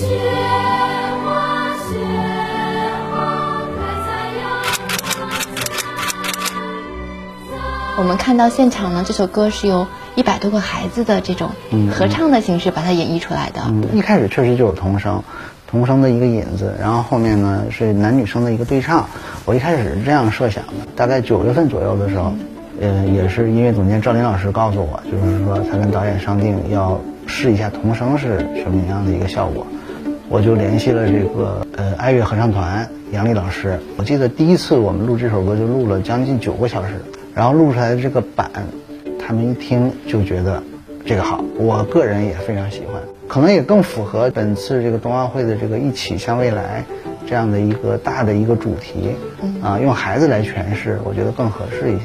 雪花雪花开在阳我们看到现场呢，这首歌是由一百多个孩子的这种合唱的形式把它演绎出来的。嗯，一开始确实就有童声，童声的一个引子，然后后面呢是男女生的一个对唱。我一开始是这样设想的，大概九月份左右的时候，呃，也是音乐总监赵林老师告诉我，就是说他跟导演商定要试一下童声是什么样的一个效果。我就联系了这个呃爱乐合唱团杨丽老师。我记得第一次我们录这首歌就录了将近九个小时，然后录出来的这个版，他们一听就觉得这个好，我个人也非常喜欢，可能也更符合本次这个冬奥会的这个一起向未来这样的一个大的一个主题，啊，用孩子来诠释，我觉得更合适一些。